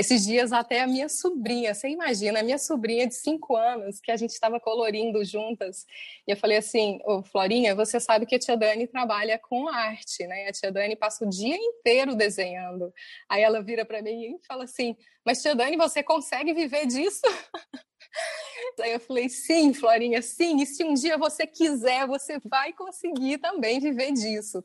Esses dias até a minha sobrinha, você imagina, a minha sobrinha de cinco anos, que a gente estava colorindo juntas, e eu falei assim, ô Florinha, você sabe que a tia Dani trabalha com arte, né? A tia Dani passa o dia inteiro desenhando. Aí ela vira para mim e fala assim, mas tia Dani, você consegue viver disso? Aí eu falei, sim, Florinha, sim, e se um dia você quiser, você vai conseguir também viver disso.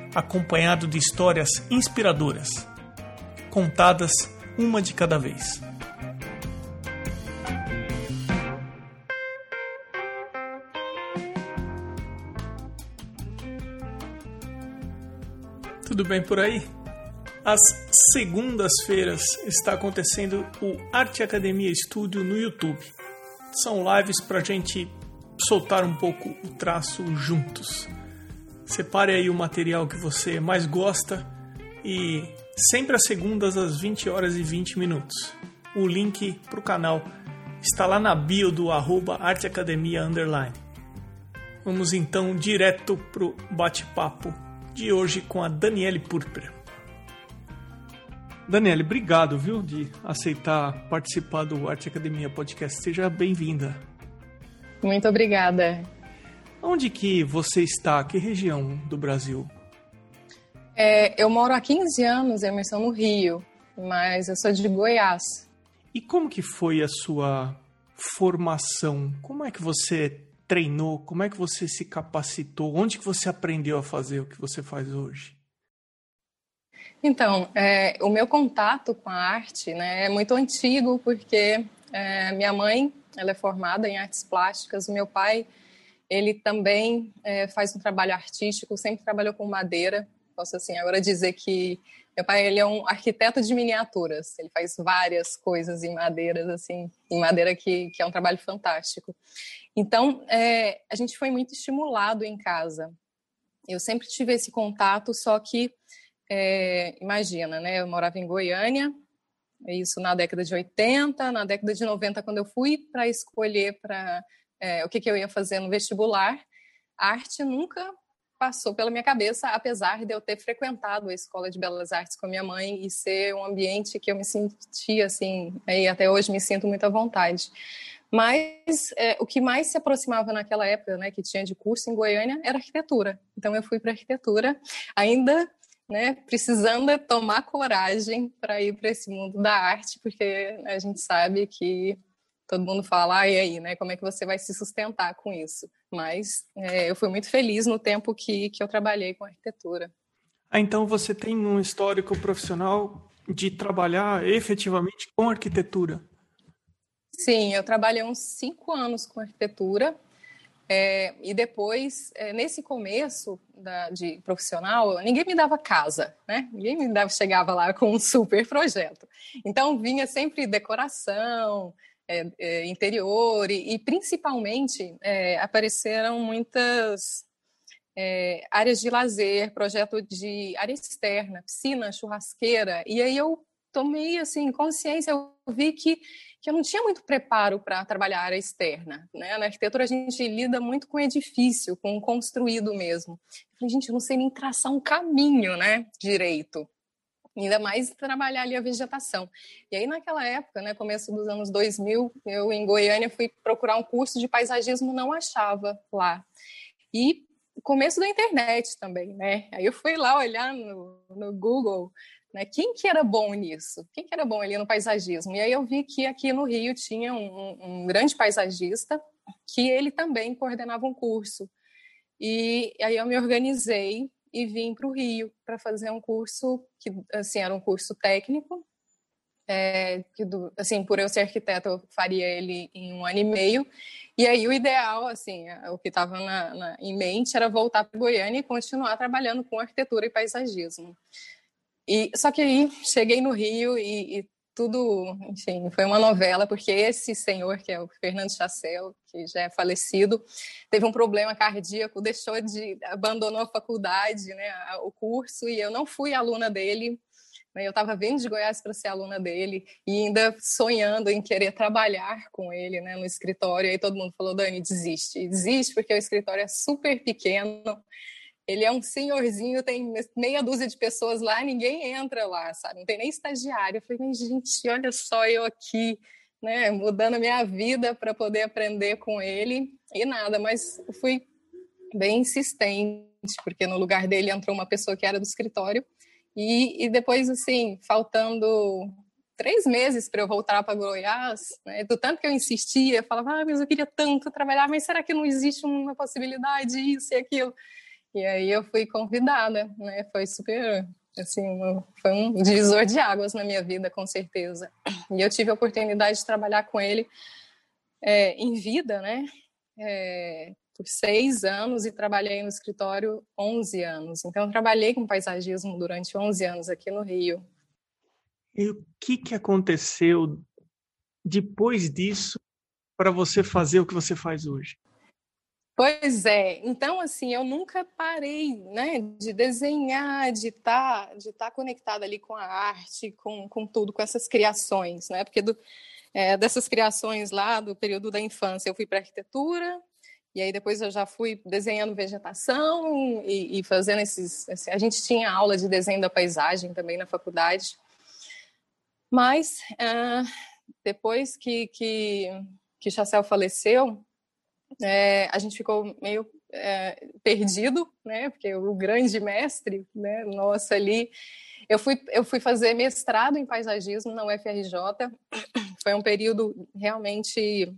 acompanhado de histórias inspiradoras, contadas uma de cada vez. Tudo bem por aí? Às segundas-feiras está acontecendo o Arte Academia Estúdio no YouTube. São lives para a gente soltar um pouco o traço juntos. Separe aí o material que você mais gosta e sempre às segundas às 20 horas e 20 minutos. O link para o canal está lá na bio do arroba arteacademia underline. Vamos então direto para o bate-papo de hoje com a Daniele Purper. Daniele, obrigado, viu, de aceitar participar do Arte Academia Podcast. Seja bem-vinda. Muito obrigada. Onde que você está? Que região do Brasil? É, eu moro há 15 anos, Emerson, no Rio, mas eu sou de Goiás. E como que foi a sua formação? Como é que você treinou? Como é que você se capacitou? Onde que você aprendeu a fazer o que você faz hoje? Então, é, o meu contato com a arte né, é muito antigo, porque é, minha mãe ela é formada em artes plásticas, meu pai ele também é, faz um trabalho artístico, sempre trabalhou com madeira. Posso assim agora dizer que meu pai ele é um arquiteto de miniaturas. Ele faz várias coisas em madeiras assim, em madeira que, que é um trabalho fantástico. Então é, a gente foi muito estimulado em casa. Eu sempre tive esse contato, só que é, imagina, né? Eu morava em Goiânia, isso na década de 80, na década de 90, quando eu fui para escolher para é, o que, que eu ia fazer no vestibular, arte nunca passou pela minha cabeça, apesar de eu ter frequentado a Escola de Belas Artes com a minha mãe e ser um ambiente que eu me sentia assim, e até hoje me sinto muito à vontade. Mas é, o que mais se aproximava naquela época, né, que tinha de curso em Goiânia, era arquitetura. Então eu fui para arquitetura, ainda né, precisando tomar coragem para ir para esse mundo da arte, porque a gente sabe que todo mundo fala, ah, e aí, né? Como é que você vai se sustentar com isso? Mas é, eu fui muito feliz no tempo que, que eu trabalhei com arquitetura. Ah, então você tem um histórico profissional de trabalhar efetivamente com arquitetura? Sim, eu trabalhei uns cinco anos com arquitetura. É, e depois, é, nesse começo da, de profissional, ninguém me dava casa, né? Ninguém me dava, chegava lá com um super projeto. Então, vinha sempre decoração, é, é, interior e, e principalmente é, apareceram muitas é, áreas de lazer, projeto de área externa, piscina, churrasqueira, e aí eu tomei assim consciência, eu vi que que eu não tinha muito preparo para trabalhar a área externa. Né? Na arquitetura, a gente lida muito com edifício, com construído mesmo. Eu falei, gente, eu não sei nem traçar um caminho né, direito ainda mais trabalhar ali a vegetação. E aí naquela época, né, começo dos anos 2000, eu em Goiânia fui procurar um curso de paisagismo, não achava lá. E começo da internet também, né? Aí eu fui lá olhar no, no Google, né, quem que era bom nisso? Quem que era bom ali no paisagismo? E aí eu vi que aqui no Rio tinha um, um grande paisagista que ele também coordenava um curso. E aí eu me organizei e vim para o Rio para fazer um curso que assim era um curso técnico é, que do, assim por eu ser arquiteta eu faria ele em um ano e meio E aí o ideal, assim, o que estava em mente era voltar para Goiânia e continuar trabalhando com arquitetura e paisagismo. E só que aí cheguei no Rio e, e tudo, enfim, foi uma novela, porque esse senhor, que é o Fernando Chassel, que já é falecido, teve um problema cardíaco, deixou de, abandonou a faculdade, né, o curso, e eu não fui aluna dele, né, eu estava vindo de Goiás para ser aluna dele, e ainda sonhando em querer trabalhar com ele, né, no escritório, e aí todo mundo falou, Dani, desiste, desiste, porque o escritório é super pequeno, ele é um senhorzinho, tem meia dúzia de pessoas lá, ninguém entra lá, sabe? Não tem nem estagiário. Eu falei, gente, olha só eu aqui, né, mudando a minha vida para poder aprender com ele e nada, mas fui bem insistente, porque no lugar dele entrou uma pessoa que era do escritório e, e depois, assim, faltando três meses para eu voltar para Goiás, né, do tanto que eu insistia, eu falava, ah, mas eu queria tanto trabalhar, mas será que não existe uma possibilidade, isso e aquilo? E aí eu fui convidada, né? Foi super, assim, foi um divisor de águas na minha vida, com certeza. E eu tive a oportunidade de trabalhar com ele é, em vida, né? É, por seis anos e trabalhei no escritório 11 anos. Então, trabalhei com paisagismo durante 11 anos aqui no Rio. E o que, que aconteceu depois disso para você fazer o que você faz hoje? Pois é, então assim, eu nunca parei, né, de desenhar, de estar tá, de tá conectada ali com a arte, com, com tudo, com essas criações, né, porque do, é, dessas criações lá do período da infância eu fui para arquitetura, e aí depois eu já fui desenhando vegetação e, e fazendo esses, assim, a gente tinha aula de desenho da paisagem também na faculdade, mas uh, depois que, que, que Chassel faleceu, é, a gente ficou meio é, perdido, né? Porque o grande mestre, né? Nossa, ali. Eu fui, eu fui fazer mestrado em paisagismo na UFRJ. Foi um período realmente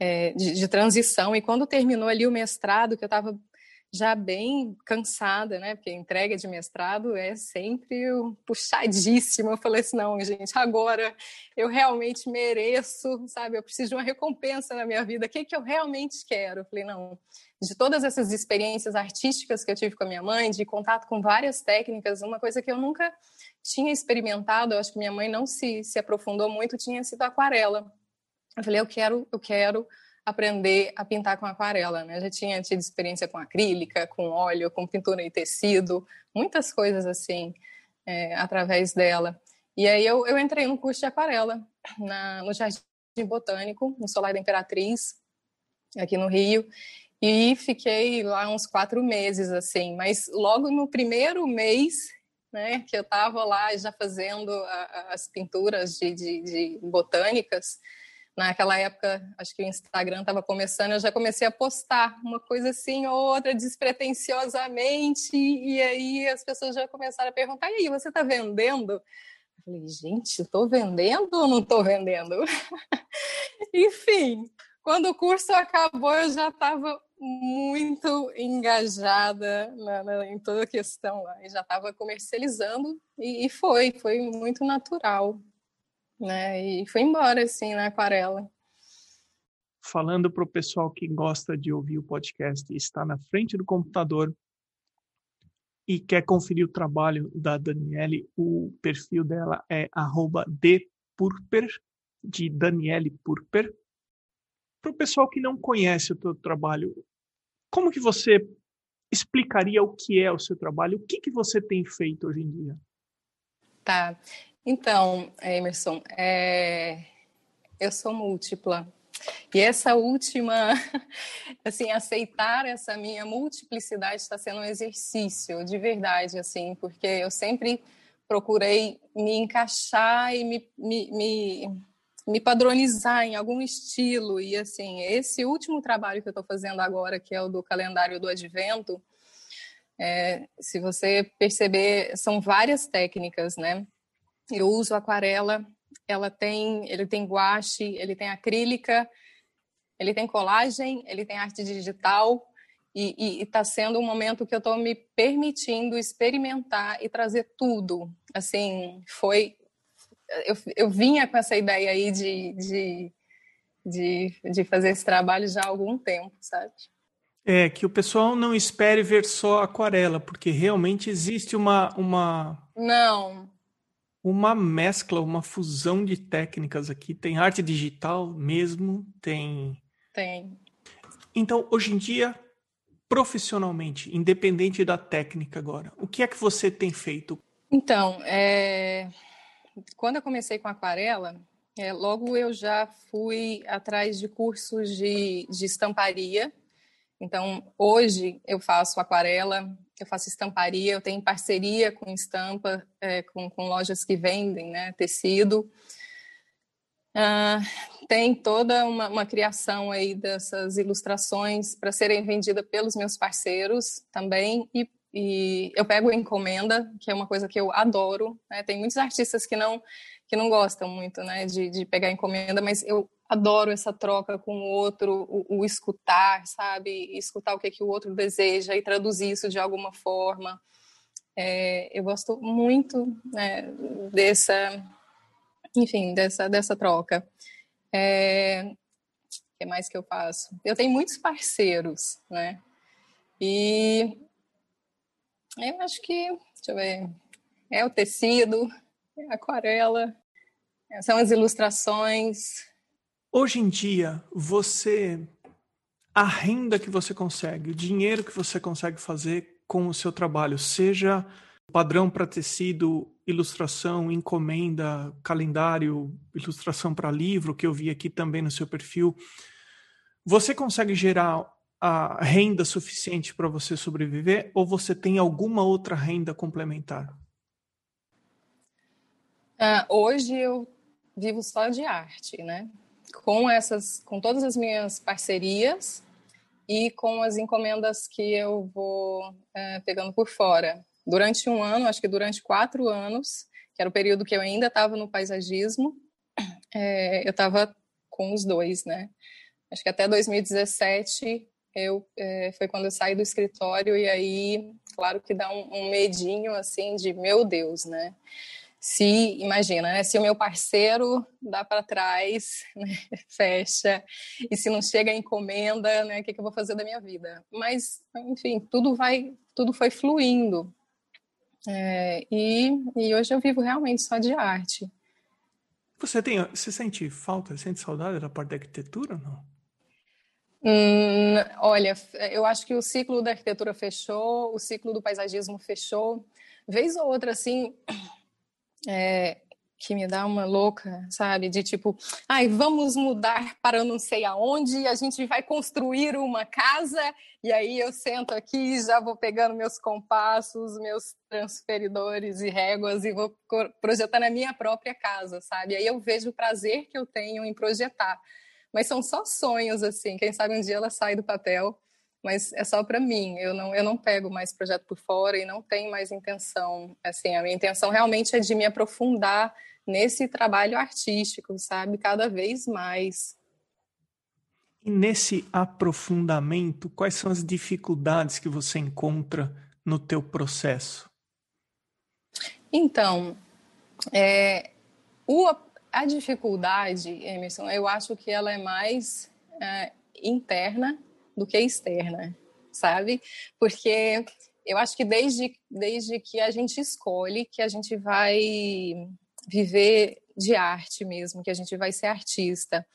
é, de, de, transição. E quando terminou ali o mestrado, que eu estava já bem cansada, né? Porque entrega de mestrado é sempre puxadíssima. Eu falei assim, não, gente, agora eu realmente mereço, sabe? Eu preciso de uma recompensa na minha vida. O que, que eu realmente quero? Eu falei, não, de todas essas experiências artísticas que eu tive com a minha mãe, de contato com várias técnicas, uma coisa que eu nunca tinha experimentado, eu acho que minha mãe não se, se aprofundou muito, tinha sido aquarela. Eu falei, eu quero, eu quero aprender a pintar com aquarela, né? Eu já tinha tido experiência com acrílica, com óleo, com pintura em tecido, muitas coisas assim, é, através dela. E aí eu, eu entrei no curso de aquarela na, no Jardim Botânico, no Solar da Imperatriz, aqui no Rio, e fiquei lá uns quatro meses, assim. Mas logo no primeiro mês, né, que eu estava lá já fazendo a, as pinturas de, de, de botânicas, Naquela época, acho que o Instagram estava começando, eu já comecei a postar uma coisa assim ou outra, despretensiosamente, e aí as pessoas já começaram a perguntar: e aí, você está vendendo? Eu falei, gente, estou vendendo ou não estou vendendo? Enfim, quando o curso acabou, eu já estava muito engajada na, na, em toda a questão lá, e já estava comercializando, e, e foi, foi muito natural né? E foi embora, assim, na aquarela. Falando para o pessoal que gosta de ouvir o podcast e está na frente do computador e quer conferir o trabalho da Daniele, o perfil dela é @dpurper de Daniele Purper. Para o pessoal que não conhece o teu trabalho, como que você explicaria o que é o seu trabalho? O que, que você tem feito hoje em dia? Tá. Então, Emerson, é... eu sou múltipla. E essa última, assim, aceitar essa minha multiplicidade está sendo um exercício de verdade, assim, porque eu sempre procurei me encaixar e me, me, me, me padronizar em algum estilo. E, assim, esse último trabalho que eu estou fazendo agora, que é o do calendário do advento, é, se você perceber, são várias técnicas, né? Eu uso aquarela, ela tem, ele tem guache, ele tem acrílica, ele tem colagem, ele tem arte digital e está sendo um momento que eu estou me permitindo experimentar e trazer tudo. Assim, foi eu, eu vinha com essa ideia aí de, de de, de fazer esse trabalho já há algum tempo, sabe? É, que o pessoal não espere ver só aquarela, porque realmente existe uma, uma. Não. Uma mescla, uma fusão de técnicas aqui. Tem arte digital mesmo, tem. Tem. Então, hoje em dia, profissionalmente, independente da técnica agora, o que é que você tem feito? Então, é... quando eu comecei com aquarela, é, logo eu já fui atrás de cursos de, de estamparia. Então, hoje eu faço aquarela, eu faço estamparia, eu tenho parceria com estampa, é, com, com, lojas que vendem né, tecido. Ah, tem toda uma, uma, criação aí dessas ilustrações para serem vendidas pelos meus parceiros também e, e, eu pego encomenda, que é uma coisa que eu adoro. Né? Tem muitos artistas que não que não gostam muito, né, de, de pegar encomenda, mas eu adoro essa troca com o outro, o, o escutar, sabe, escutar o que que o outro deseja e traduzir isso de alguma forma. É, eu gosto muito né, dessa, enfim, dessa dessa troca. É, o que mais que eu faço? Eu tenho muitos parceiros, né? E eu acho que, deixa eu ver, é o tecido, é aquarela, são as ilustrações. Hoje em dia, você. A renda que você consegue, o dinheiro que você consegue fazer com o seu trabalho, seja padrão para tecido, ilustração, encomenda, calendário, ilustração para livro, que eu vi aqui também no seu perfil, você consegue gerar a renda suficiente para você sobreviver ou você tem alguma outra renda complementar? Uh, hoje eu vivo só de arte, né? Com essas, com todas as minhas parcerias e com as encomendas que eu vou é, pegando por fora. Durante um ano, acho que durante quatro anos, que era o período que eu ainda estava no paisagismo, é, eu estava com os dois, né? Acho que até 2017 eu é, foi quando eu saí do escritório e aí, claro que dá um, um medinho assim de meu Deus, né? Se imagina, né, se o meu parceiro dá para trás, né, fecha, e se não chega a encomenda, né, o que, que eu vou fazer da minha vida? Mas, enfim, tudo vai, tudo foi fluindo. É, e, e hoje eu vivo realmente só de arte. Você tem, você sente falta, sente saudade da parte da arquitetura, não? Hum, olha, eu acho que o ciclo da arquitetura fechou, o ciclo do paisagismo fechou. Vez ou outra, assim, é, que me dá uma louca, sabe? De tipo, ai, vamos mudar para não sei aonde, a gente vai construir uma casa, e aí eu sento aqui, já vou pegando meus compassos, meus transferidores e réguas e vou projetar na minha própria casa, sabe? Aí eu vejo o prazer que eu tenho em projetar. Mas são só sonhos, assim, quem sabe um dia ela sai do papel mas é só para mim. Eu não, eu não pego mais projeto por fora e não tenho mais intenção. Assim, a minha intenção realmente é de me aprofundar nesse trabalho artístico, sabe, cada vez mais. E nesse aprofundamento, quais são as dificuldades que você encontra no teu processo? Então, é, o, a dificuldade, Emerson, eu acho que ela é mais é, interna do que externa, sabe? Porque eu acho que desde, desde que a gente escolhe que a gente vai viver de arte mesmo, que a gente vai ser artista.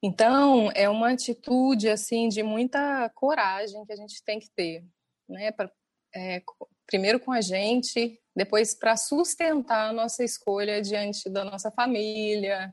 Então, é uma atitude assim de muita coragem que a gente tem que ter, né? Pra, é, primeiro com a gente, depois para sustentar a nossa escolha diante da nossa família,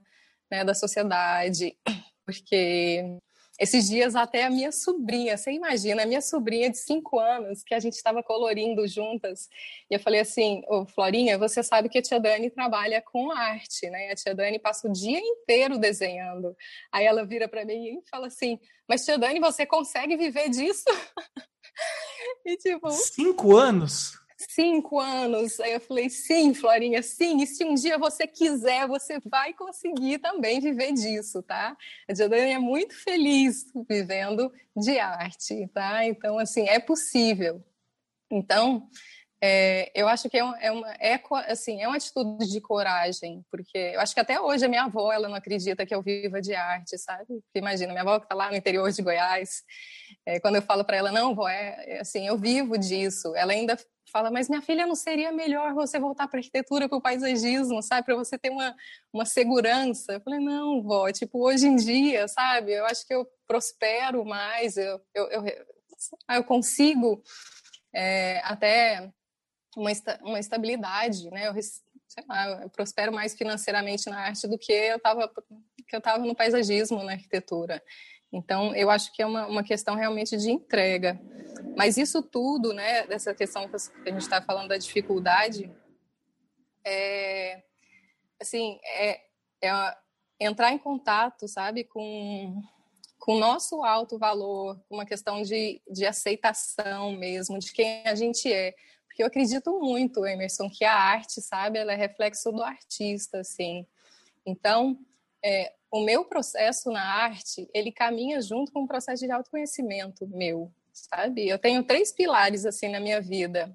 né, da sociedade, porque esses dias até a minha sobrinha, você imagina, a minha sobrinha de cinco anos, que a gente estava colorindo juntas, e eu falei assim, ô Florinha, você sabe que a tia Dani trabalha com arte, né? A tia Dani passa o dia inteiro desenhando. Aí ela vira para mim e fala assim, mas tia Dani, você consegue viver disso? e tipo... Cinco anos? Cinco anos. Aí eu falei, sim, Florinha, sim. E se um dia você quiser, você vai conseguir também viver disso, tá? A Jordânia é muito feliz vivendo de arte, tá? Então, assim, é possível. Então, É, eu acho que é uma, é uma, é, assim, é uma atitude de coragem, porque eu acho que até hoje a minha avó ela não acredita que eu viva de arte, sabe? Porque imagina, minha avó que está lá no interior de Goiás, é, quando eu falo para ela, não, vó, é, é, assim, eu vivo disso, ela ainda fala, mas minha filha, não seria melhor você voltar para arquitetura, para o paisagismo, sabe? Para você ter uma, uma segurança. Eu falei, não, vó, tipo, hoje em dia, sabe? Eu acho que eu prospero mais, eu, eu, eu, eu consigo é, até uma, uma estabilidade, né? Eu, sei lá, eu prospero mais financeiramente na arte do que eu estava que eu estava no paisagismo, na arquitetura. Então, eu acho que é uma, uma questão realmente de entrega. Mas isso tudo, né, dessa questão que a gente está falando da dificuldade, é, assim, é, é entrar em contato, sabe, com com o nosso alto valor, uma questão de, de aceitação mesmo, de quem a gente é. Porque eu acredito muito, Emerson, que a arte, sabe, ela é reflexo do artista, assim. Então, é, o meu processo na arte, ele caminha junto com o processo de autoconhecimento meu, sabe? Eu tenho três pilares assim na minha vida,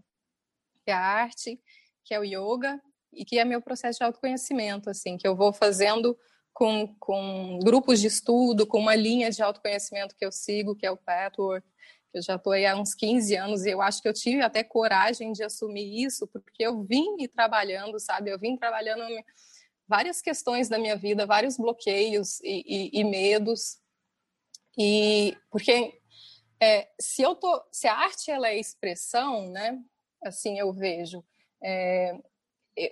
que é a arte, que é o yoga e que é meu processo de autoconhecimento, assim, que eu vou fazendo com, com grupos de estudo, com uma linha de autoconhecimento que eu sigo, que é o Pathwork, eu já estou aí há uns 15 anos e eu acho que eu tive até coragem de assumir isso, porque eu vim me trabalhando, sabe? Eu vim trabalhando várias questões da minha vida, vários bloqueios e, e, e medos. E porque é, se eu tô, se a arte ela é expressão, né? Assim eu vejo. É,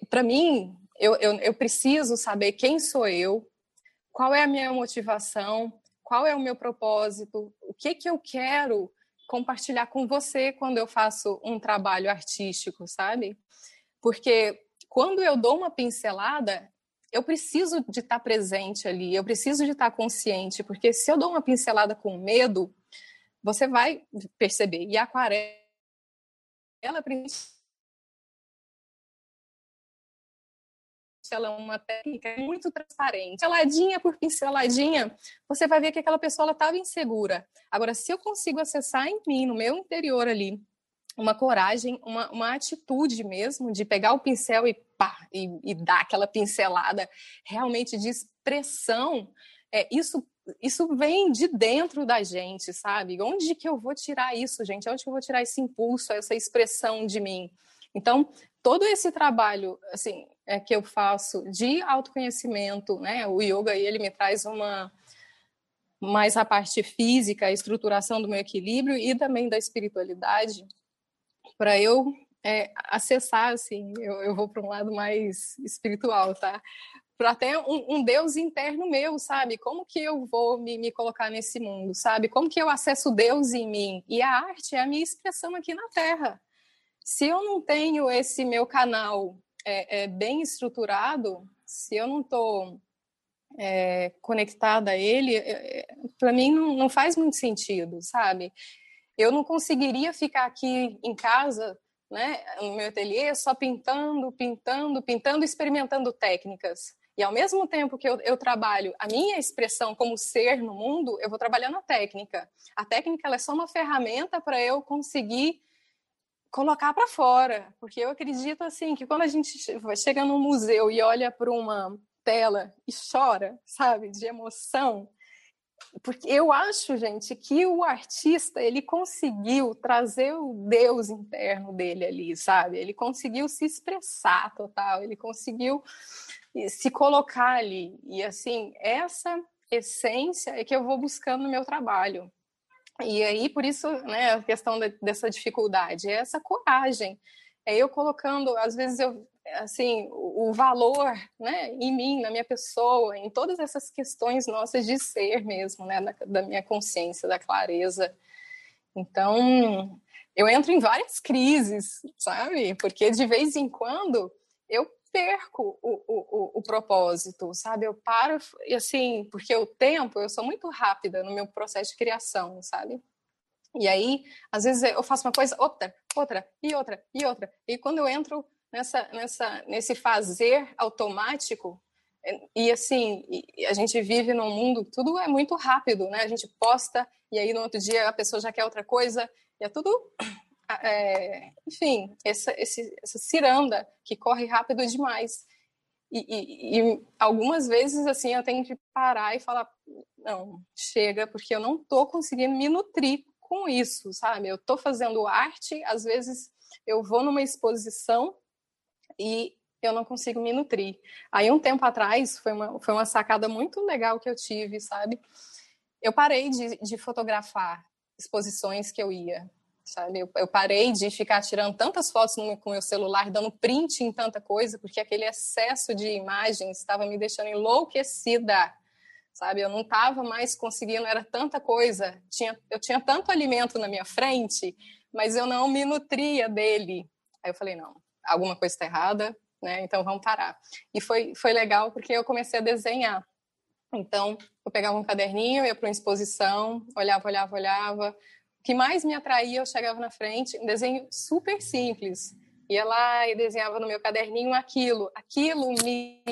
Para mim, eu, eu, eu preciso saber quem sou eu, qual é a minha motivação, qual é o meu propósito, o que que eu quero compartilhar com você quando eu faço um trabalho artístico, sabe? Porque quando eu dou uma pincelada, eu preciso de estar presente ali, eu preciso de estar consciente, porque se eu dou uma pincelada com medo, você vai perceber. E a aquarela, ela é uma técnica muito transparente. Pinceladinha por pinceladinha, você vai ver que aquela pessoa estava insegura. Agora, se eu consigo acessar em mim, no meu interior ali, uma coragem, uma, uma atitude mesmo de pegar o pincel e pá, e, e dar aquela pincelada realmente de expressão, é, isso isso vem de dentro da gente, sabe? Onde que eu vou tirar isso, gente? Onde que eu vou tirar esse impulso, essa expressão de mim? Então, todo esse trabalho, assim, é, que eu faço de autoconhecimento, né? O yoga, ele me traz uma mais a parte física, a estruturação do meu equilíbrio e também da espiritualidade para eu é, acessar, assim, eu, eu vou para um lado mais espiritual, tá? Para ter um, um, Deus interno meu, sabe? Como que eu vou me, me colocar nesse mundo, sabe? Como que eu acesso Deus em mim? E a arte é a minha expressão aqui na Terra. Se eu não tenho esse meu canal é, é bem estruturado, se eu não estou é, conectada a ele, é, é, para mim não, não faz muito sentido, sabe? Eu não conseguiria ficar aqui em casa, né, no meu ateliê, só pintando, pintando, pintando, experimentando técnicas. E ao mesmo tempo que eu, eu, trabalho a minha expressão como ser no mundo, eu vou trabalhando a técnica. A técnica é só uma ferramenta para eu conseguir colocar para fora, porque eu acredito assim que quando a gente chega num museu e olha para uma tela e chora, sabe, de emoção, porque eu acho, gente, que o artista ele conseguiu trazer o Deus interno dele ali, sabe? Ele conseguiu se expressar total, ele conseguiu se colocar ali. E assim, essa essência é que eu vou buscando no meu trabalho. E aí, por isso, né, a questão de, dessa dificuldade, é essa coragem. É eu colocando, às vezes eu assim, o valor, né, em mim, na minha pessoa, em todas essas questões nossas de ser mesmo, né, da, da minha consciência, da clareza. Então, eu entro em várias crises, sabe? Porque de vez em quando eu perco o, o, o, propósito, sabe? Eu paro, e assim, porque o tempo, eu sou muito rápida no meu processo de criação, sabe? E aí, às vezes eu faço uma coisa, outra, outra, e outra, e outra. E quando eu entro nessa, nessa, nesse fazer automático. E assim, a gente vive num mundo, tudo é muito rápido, né? A gente posta e aí no outro dia a pessoa já quer outra coisa, e é tudo é, enfim, essa, esse, essa ciranda que corre rápido demais. E, e, e, algumas vezes, assim, eu tenho que parar e falar, não, chega, porque eu não estou conseguindo me nutrir com isso, sabe? Eu estou fazendo arte, às vezes eu vou numa exposição e eu não consigo me nutrir. Aí, um tempo atrás, foi uma, foi uma sacada muito legal que eu tive, sabe? Eu parei de, de fotografar exposições que eu ia, sabe? Eu, eu, parei de ficar tirando tantas fotos no, com o meu celular, dando print em tanta coisa, porque aquele excesso de imagens estava me deixando enlouquecida, sabe? Eu não estava mais conseguindo, era tanta coisa, tinha, eu tinha tanto alimento na minha frente, mas eu não me nutria dele. Aí eu falei, não, alguma coisa está errada, né? Então vamos parar. E foi, foi legal porque eu comecei a desenhar. Então, eu pegava um caderninho, ia para uma exposição, olhava, olhava, olhava, que mais me atraía, eu chegava na frente, um desenho super simples. Ia lá e desenhava no meu caderninho aquilo. Aquilo me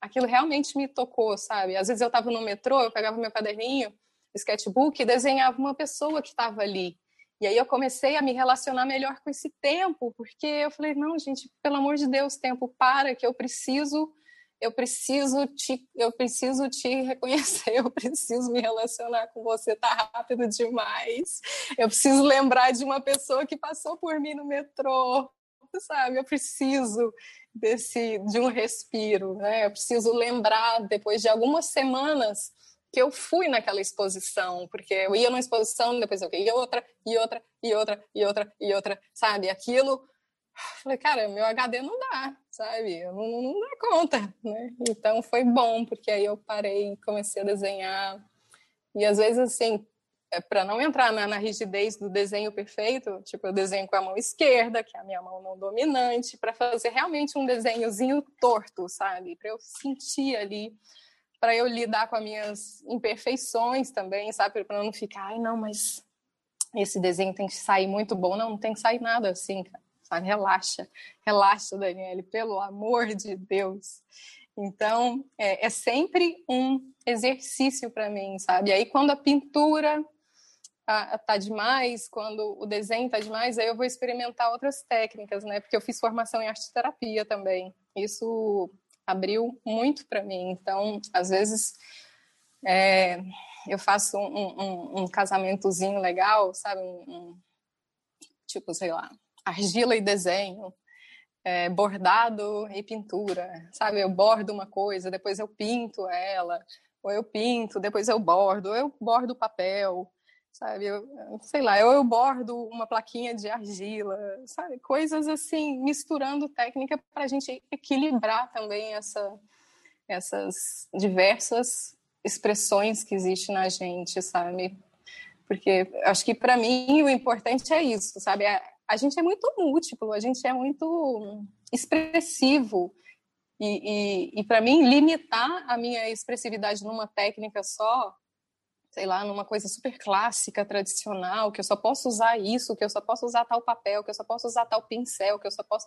aquilo realmente me tocou, sabe? Às vezes eu estava no metrô, eu pegava meu caderninho, sketchbook e desenhava uma pessoa que estava ali. E aí eu comecei a me relacionar melhor com esse tempo, porque eu falei, não, gente, pelo amor de Deus, tempo para que eu preciso eu preciso te, eu preciso te reconhecer, eu preciso me relacionar com você, tá rápido demais. Eu preciso lembrar de uma pessoa que passou por mim no metrô, sabe? Eu preciso desse de um respiro, né? Eu preciso lembrar depois de algumas semanas que eu fui naquela exposição, porque eu ia numa exposição, depois eu ia outra, e outra, e outra, e outra, e outra, sabe? Aquilo Falei, cara, meu HD não dá, sabe? Eu não, não dá conta, né? Então foi bom, porque aí eu parei comecei a desenhar. E às vezes, assim, é para não entrar na, na, rigidez do desenho perfeito, tipo, eu desenho com a mão esquerda, que é a minha mão não dominante, para fazer realmente um desenhozinho torto, sabe? Para eu sentir ali, para eu lidar com as minhas imperfeições também, sabe? Para não ficar, ai, não, mas esse desenho tem que sair muito bom. Não, não tem que sair nada assim, cara sabe? Relaxa, relaxa, Daniele, pelo amor de Deus. Então, é, é sempre um exercício para mim, sabe? Aí, quando a pintura tá, tá demais, quando o desenho tá demais, aí eu vou experimentar outras técnicas, né? Porque eu fiz formação em arte terapia também. Isso abriu muito para mim. Então, às vezes, é, eu faço um, um, um, casamentozinho legal, sabe? Um, tipo, sei lá, argila e desenho, é, bordado e pintura, sabe? Eu bordo uma coisa, depois eu pinto ela, ou eu pinto, depois eu bordo, ou eu bordo papel, sabe? Eu, sei lá, ou eu bordo uma plaquinha de argila, sabe? Coisas assim, misturando técnica para a gente equilibrar também essa, essas diversas expressões que existem na gente, sabe? Porque acho que para mim o importante é isso, sabe? É a gente é muito múltiplo, a gente é muito expressivo. E, e, e para mim, limitar a minha expressividade numa técnica só, sei lá, numa coisa super clássica, tradicional, que eu só posso usar isso, que eu só posso usar tal papel, que eu só posso usar tal pincel, que eu só posso.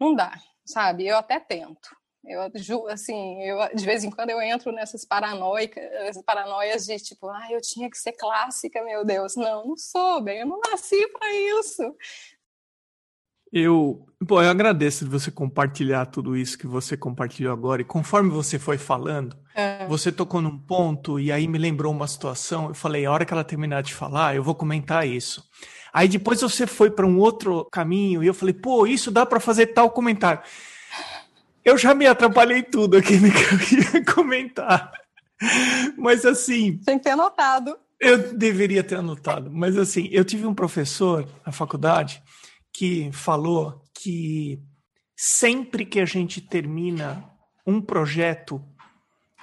Não dá, sabe? Eu até tento. Eu, assim, eu, de vez em quando eu entro nessas paranoicas, paranoias de tipo, ah, eu tinha que ser clássica, meu Deus. Não, não sou, bem, eu não nasci para isso. Eu, bom, eu agradeço de você compartilhar tudo isso que você compartilhou agora. E conforme você foi falando, é. você tocou num ponto e aí me lembrou uma situação. Eu falei, a hora que ela terminar de falar, eu vou comentar isso. Aí depois você foi para um outro caminho e eu falei, pô, isso dá para fazer tal comentário. Eu já me atrapalhei tudo aqui no que eu ia comentar. Mas assim. Tem que ter anotado. Eu deveria ter anotado. Mas assim, eu tive um professor na faculdade que falou que sempre que a gente termina um projeto,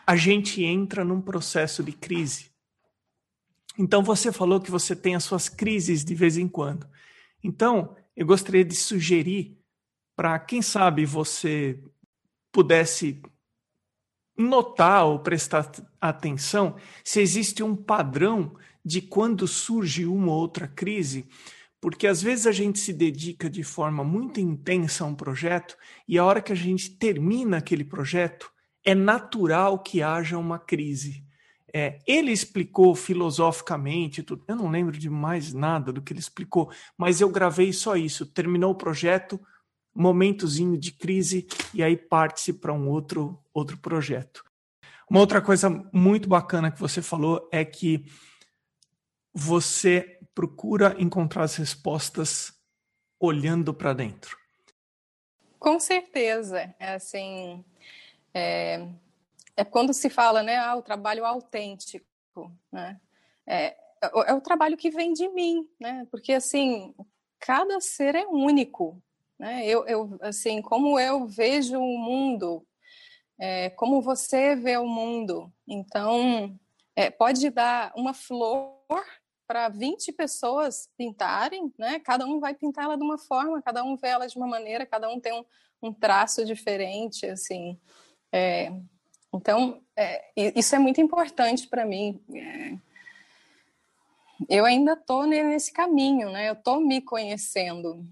a gente entra num processo de crise. Então você falou que você tem as suas crises de vez em quando. Então, eu gostaria de sugerir para quem sabe você pudesse notar ou prestar atenção se existe um padrão de quando surge uma ou outra crise, porque às vezes a gente se dedica de forma muito intensa a um projeto e a hora que a gente termina aquele projeto, é natural que haja uma crise. É, ele explicou filosoficamente tudo. Eu não lembro de mais nada do que ele explicou, mas eu gravei só isso. Terminou o projeto, momentozinho de crise e aí parte-se para um outro outro projeto. Uma outra coisa muito bacana que você falou é que você procura encontrar as respostas olhando para dentro. Com certeza, é assim, é, é, quando se fala, né, ah, o trabalho autêntico, né, é, é, o trabalho que vem de mim, né, porque assim, cada ser é único, né, eu, eu assim, como eu vejo o mundo, é, como você vê o mundo, então, é, pode dar uma flor para 20 pessoas pintarem, né? Cada um vai pintar ela de uma forma, cada um vê ela de uma maneira, cada um tem um, um traço diferente, assim. É, então, é, isso é muito importante para mim. É, eu ainda estou nesse caminho, né? Eu estou me conhecendo.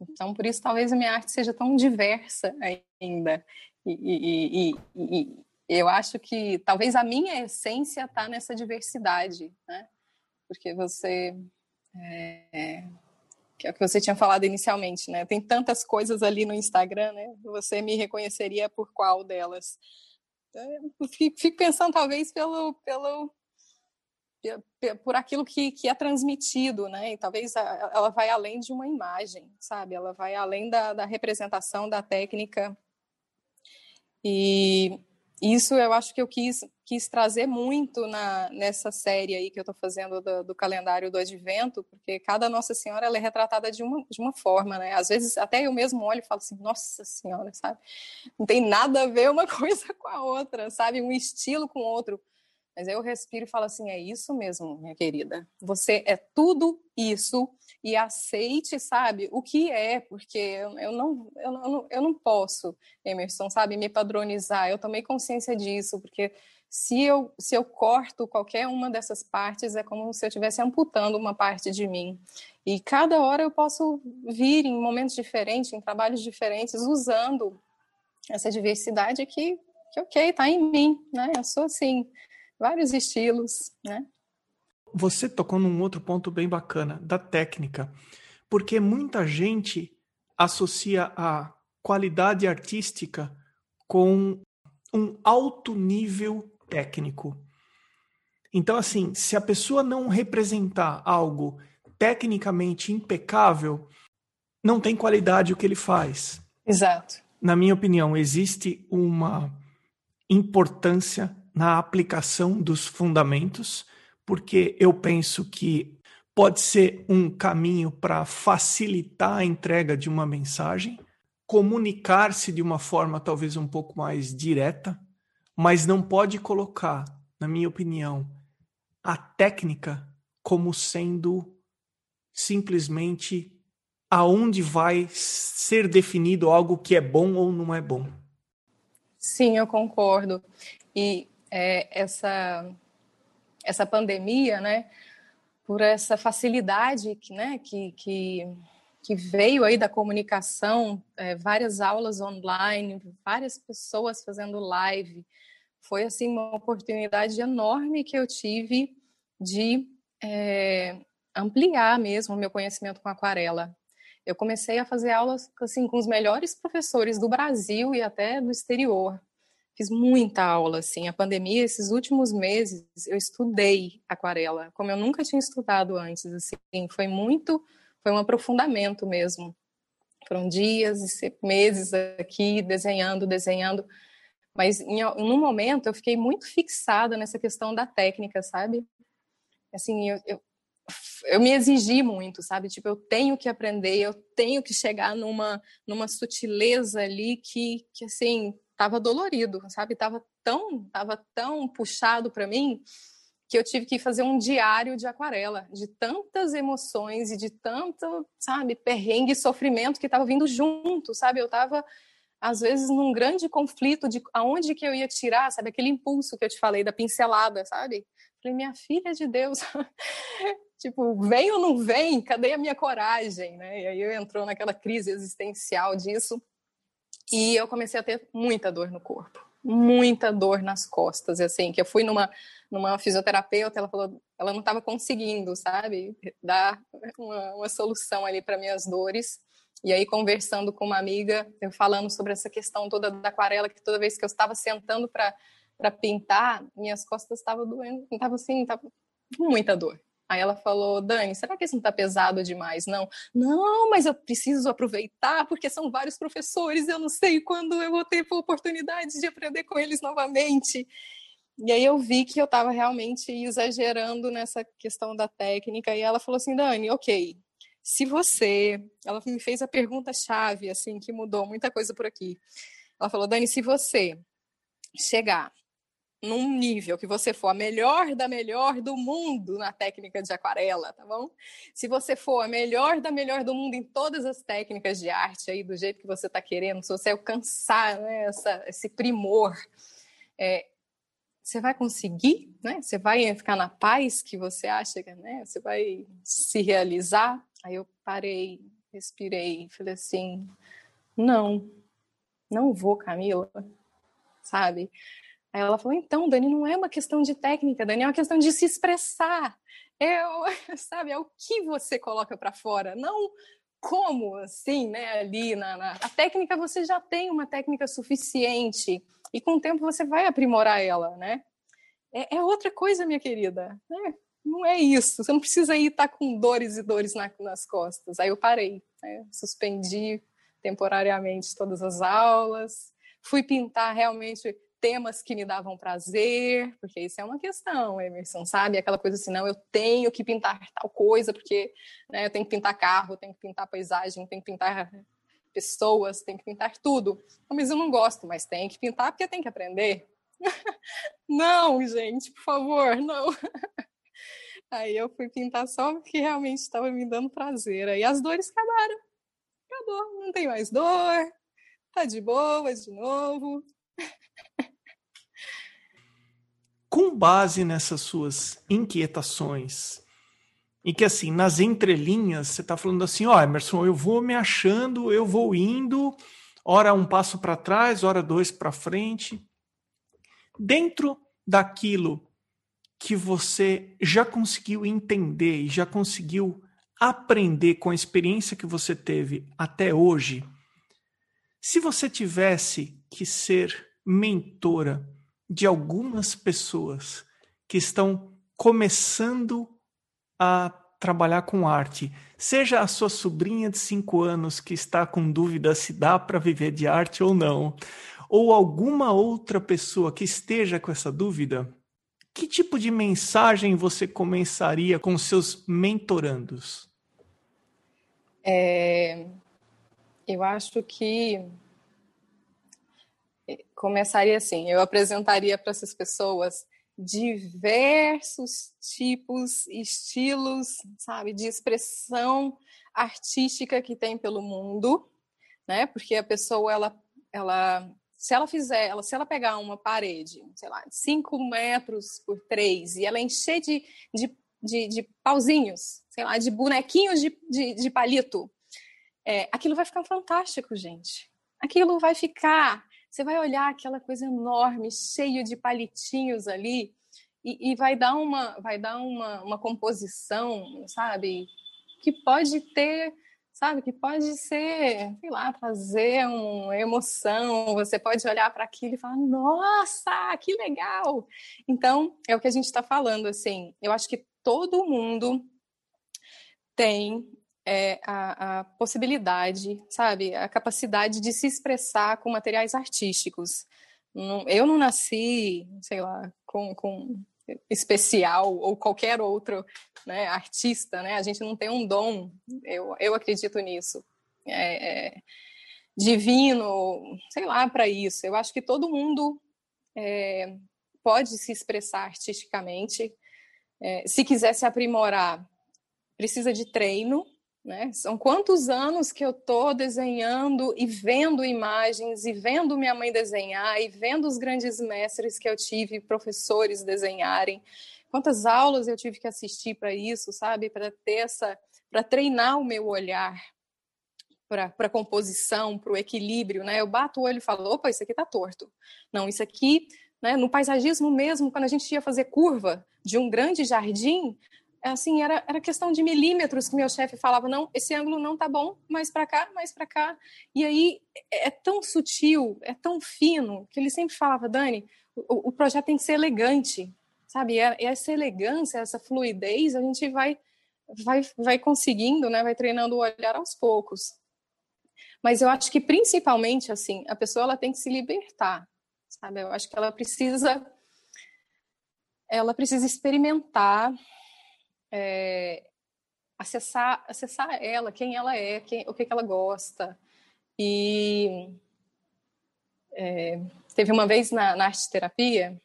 Então, por isso, talvez a minha arte seja tão diversa ainda. E, e, e, e eu acho que talvez a minha essência está nessa diversidade, né? Porque você é, que é o que você tinha falado inicialmente, né? Tem tantas coisas ali no Instagram, né? Você me reconheceria por qual delas? Eu fico pensando talvez pelo pelo por aquilo que, que é transmitido, né? E talvez ela vai além de uma imagem, sabe? Ela vai além da, da representação da técnica e isso eu acho que eu quis, quis trazer muito na, nessa série aí que eu estou fazendo do, do, calendário do Advento, porque cada Nossa Senhora ela é retratada de uma, de uma forma, né? Às vezes até eu mesmo olho e falo assim, Nossa Senhora, sabe? Não tem nada a ver uma coisa com a outra, sabe? Um estilo com outro. Mas aí eu respiro e falo assim: é isso mesmo, minha querida. Você é tudo isso e aceite, sabe, o que é, porque eu, não, eu, não, eu não posso, Emerson, sabe, me padronizar. Eu tomei consciência disso, porque se eu, se eu corto qualquer uma dessas partes, é como se eu estivesse amputando uma parte de mim. E cada hora eu posso vir em momentos diferentes, em trabalhos diferentes, usando essa diversidade que, que ok, está em mim, né? Eu sou assim vários estilos, né? Você tocou num outro ponto bem bacana, da técnica, porque muita gente associa a qualidade artística com um alto nível técnico. Então, assim, se a pessoa não representar algo tecnicamente impecável, não tem qualidade o que ele faz. Exato. Na minha opinião, existe uma importância na aplicação dos fundamentos, porque eu penso que pode ser um caminho para facilitar a entrega de uma mensagem, comunicar-se de uma forma talvez um pouco mais direta, mas não pode colocar, na minha opinião, a técnica como sendo simplesmente aonde vai ser definido algo que é bom ou não é bom. Sim, eu concordo. E é, essa, essa pandemia, né, por essa facilidade que, né, que, que, que veio aí da comunicação, é, várias aulas online, várias pessoas fazendo live, foi assim uma oportunidade enorme que eu tive de é, ampliar mesmo o meu conhecimento com aquarela. Eu comecei a fazer aulas assim com os melhores professores do Brasil e até do exterior fiz muita aula, assim. A pandemia, esses últimos meses, eu estudei aquarela, como eu nunca tinha estudado antes, assim. Foi muito, foi um aprofundamento mesmo. Foram dias e meses aqui desenhando, desenhando. Mas em, um momento eu fiquei muito fixada nessa questão da técnica, sabe? Assim, eu, eu, eu me exigi muito, sabe? Tipo, eu tenho que aprender, eu tenho que chegar numa, numa sutileza ali que, que assim, estava dolorido, sabe? Tava tão, tava tão puxado para mim que eu tive que fazer um diário de aquarela, de tantas emoções e de tanto, sabe, perrengue e sofrimento que estava vindo junto, sabe? Eu estava às vezes num grande conflito de aonde que eu ia tirar, sabe, aquele impulso que eu te falei da pincelada, sabe? Falei, minha filha de Deus, tipo, vem ou não vem? Cadê a minha coragem, né? E aí eu entrou naquela crise existencial disso. E eu comecei a ter muita dor no corpo, muita dor nas costas, assim, que eu fui numa numa fisioterapeuta, ela falou, ela não estava conseguindo, sabe, dar uma, uma solução ali para minhas dores. E aí, conversando com uma amiga, eu falando sobre essa questão toda da aquarela, que toda vez que eu estava sentando para pintar, minhas costas estavam doendo, estava assim, estava muita dor. Aí ela falou, Dani, será que isso não está pesado demais? Não, não, mas eu preciso aproveitar porque são vários professores, eu não sei quando eu vou ter oportunidade de aprender com eles novamente. E aí eu vi que eu estava realmente exagerando nessa questão da técnica e ela falou assim, Dani, ok, se você, ela me fez a pergunta chave assim que mudou muita coisa por aqui. Ela falou, Dani, se você chegar num nível que você for a melhor da melhor do mundo na técnica de aquarela, tá bom? Se você for a melhor da melhor do mundo em todas as técnicas de arte aí do jeito que você está querendo, se você alcançar né, essa, esse primor, é, você vai conseguir, né? Você vai ficar na paz que você acha, né? Você vai se realizar? Aí eu parei, respirei, falei assim: não, não vou, Camila, sabe? Aí ela falou: então, Dani, não é uma questão de técnica, Dani, é uma questão de se expressar. É, sabe, é o que você coloca para fora, não como assim, né? Ali na, na, a técnica você já tem uma técnica suficiente e com o tempo você vai aprimorar ela, né? É, é outra coisa, minha querida. Né? Não é isso. Você não precisa ir estar tá com dores e dores na, nas costas. Aí eu parei, né? suspendi temporariamente todas as aulas, fui pintar realmente temas que me davam prazer, porque isso é uma questão, Emerson, sabe? Aquela coisa assim, não, eu tenho que pintar tal coisa, porque né, eu tenho que pintar carro, tenho que pintar paisagem, tenho que pintar pessoas, tenho que pintar tudo. Mas eu não gosto, mas tem que pintar porque tem que aprender. não, gente, por favor, não. Aí eu fui pintar só porque realmente estava me dando prazer. Aí as dores acabaram. Acabou, não tem mais dor, tá de boa de novo. com base nessas suas inquietações, e que assim, nas entrelinhas, você está falando assim, ó, oh, Emerson, eu vou me achando, eu vou indo, ora um passo para trás, ora dois para frente. Dentro daquilo que você já conseguiu entender e já conseguiu aprender com a experiência que você teve até hoje, se você tivesse que ser mentora de algumas pessoas que estão começando a trabalhar com arte, seja a sua sobrinha de 5 anos que está com dúvida se dá para viver de arte ou não, ou alguma outra pessoa que esteja com essa dúvida, que tipo de mensagem você começaria com seus mentorandos? É, eu acho que começaria assim: eu apresentaria para essas pessoas diversos tipos, estilos, sabe, de expressão artística que tem pelo mundo, né? Porque a pessoa ela, ela, se ela fizer, ela, se ela pegar uma parede, sei lá, cinco metros por três e ela encher de, de, de, de pauzinhos, sei lá, de bonequinhos de, de, de palito, é, aquilo vai ficar fantástico, gente. Aquilo vai ficar você vai olhar aquela coisa enorme, cheio de palitinhos ali, e, e vai dar, uma, vai dar uma, uma composição, sabe? Que pode ter sabe? Que pode ser, sei lá, trazer uma emoção. Você pode olhar para aquilo e falar, nossa, que legal! Então, é o que a gente está falando, assim. Eu acho que todo mundo tem é, a, a, possibilidade, sabe, a capacidade de se expressar com materiais artísticos. Eu não nasci, sei lá, com, com especial ou qualquer outro né, artista, né? A gente não tem um dom, eu, eu acredito nisso. É, é, divino, sei lá, para isso. Eu acho que todo mundo é, pode se expressar artisticamente. É, se quiser se aprimorar, precisa de treino, né? São quantos anos que eu estou desenhando e vendo imagens, e vendo minha mãe desenhar, e vendo os grandes mestres que eu tive, professores desenharem. Quantas aulas eu tive que assistir para isso, sabe? Para ter essa, para treinar o meu olhar, para composição, para o equilíbrio, né? Eu bato o olho e falo, opa, isso aqui está torto. Não, isso aqui, né, no paisagismo mesmo, quando a gente ia fazer curva de um grande jardim, assim, era, era questão de milímetros que meu chefe falava, não, esse ângulo não tá bom, mais para cá, mais para cá. E aí é, é tão sutil, é tão fino, que ele sempre falava, Dani, o, o projeto tem que ser elegante, sabe? E essa elegância, essa fluidez, a gente vai vai, vai conseguindo, né? Vai treinando o olhar aos poucos. Mas eu acho que principalmente assim, a pessoa ela tem que se libertar, sabe? Eu acho que ela precisa ela precisa experimentar é, acessar acessar ela, quem ela é, quem, o que, que ela gosta. E é, teve uma vez na, na arte terapia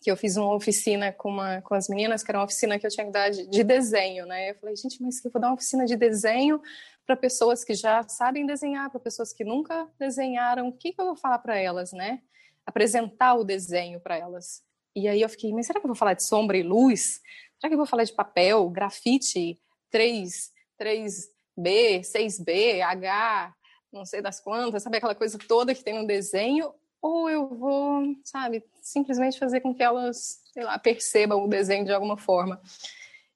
que eu fiz uma oficina com, uma, com as meninas, que era uma oficina que eu tinha que dar de, de desenho, né? Eu falei, gente, mas eu vou dar uma oficina de desenho para pessoas que já sabem desenhar, para pessoas que nunca desenharam, o que, que eu vou falar para elas, né? Apresentar o desenho para elas. E aí eu fiquei, mas será que eu vou falar de sombra e luz? Será que eu vou falar de papel, grafite, 3, 3B, 6B, H, não sei das quantas, sabe aquela coisa toda que tem no desenho? ou eu vou, sabe, simplesmente fazer com que elas, sei lá, percebam o desenho de alguma forma.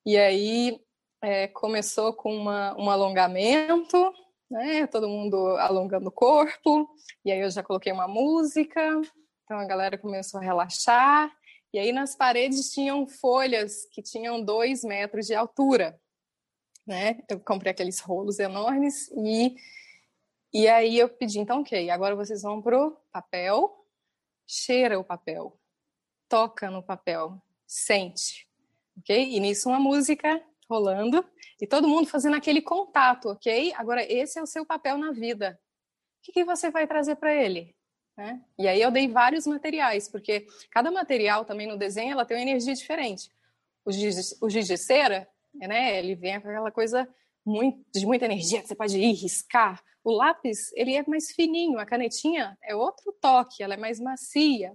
E aí é, começou com uma, um alongamento, né, todo mundo alongando o corpo, e aí eu já coloquei uma música, então a galera começou a relaxar, e aí nas paredes tinham folhas que tinham dois metros de altura, né, eu comprei aqueles rolos enormes e e aí eu pedi, então, ok, agora vocês vão pro papel, cheira o papel, toca no papel, sente, ok? E nisso uma música rolando e todo mundo fazendo aquele contato, ok? Agora esse é o seu papel na vida. O que, que você vai trazer para ele? Né? E aí eu dei vários materiais, porque cada material também no desenho ela tem uma energia diferente. O giz, o giz de cera, né, ele vem com aquela coisa muito, de muita energia que você pode ir, riscar. O lápis, ele é mais fininho, a canetinha é outro toque, ela é mais macia.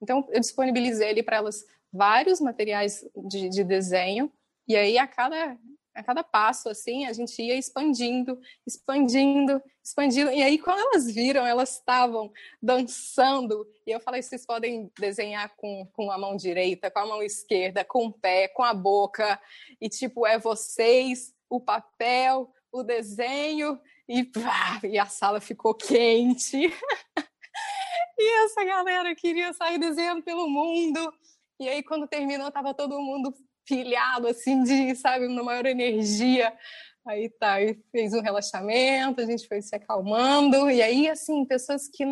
Então, eu disponibilizei ali para elas vários materiais de, de desenho, e aí a cada a cada passo, assim, a gente ia expandindo, expandindo, expandindo. E aí, quando elas viram, elas estavam dançando. E eu falei: vocês podem desenhar com, com a mão direita, com a mão esquerda, com o pé, com a boca. E, tipo, é vocês, o papel, o desenho e, pá, e a sala ficou quente. e essa galera queria sair desenhando pelo mundo. E aí, quando terminou, tava todo mundo pilhado, assim, de, sabe, uma maior energia. Aí tá, aí fez um relaxamento, a gente foi se acalmando. E aí, assim, pessoas que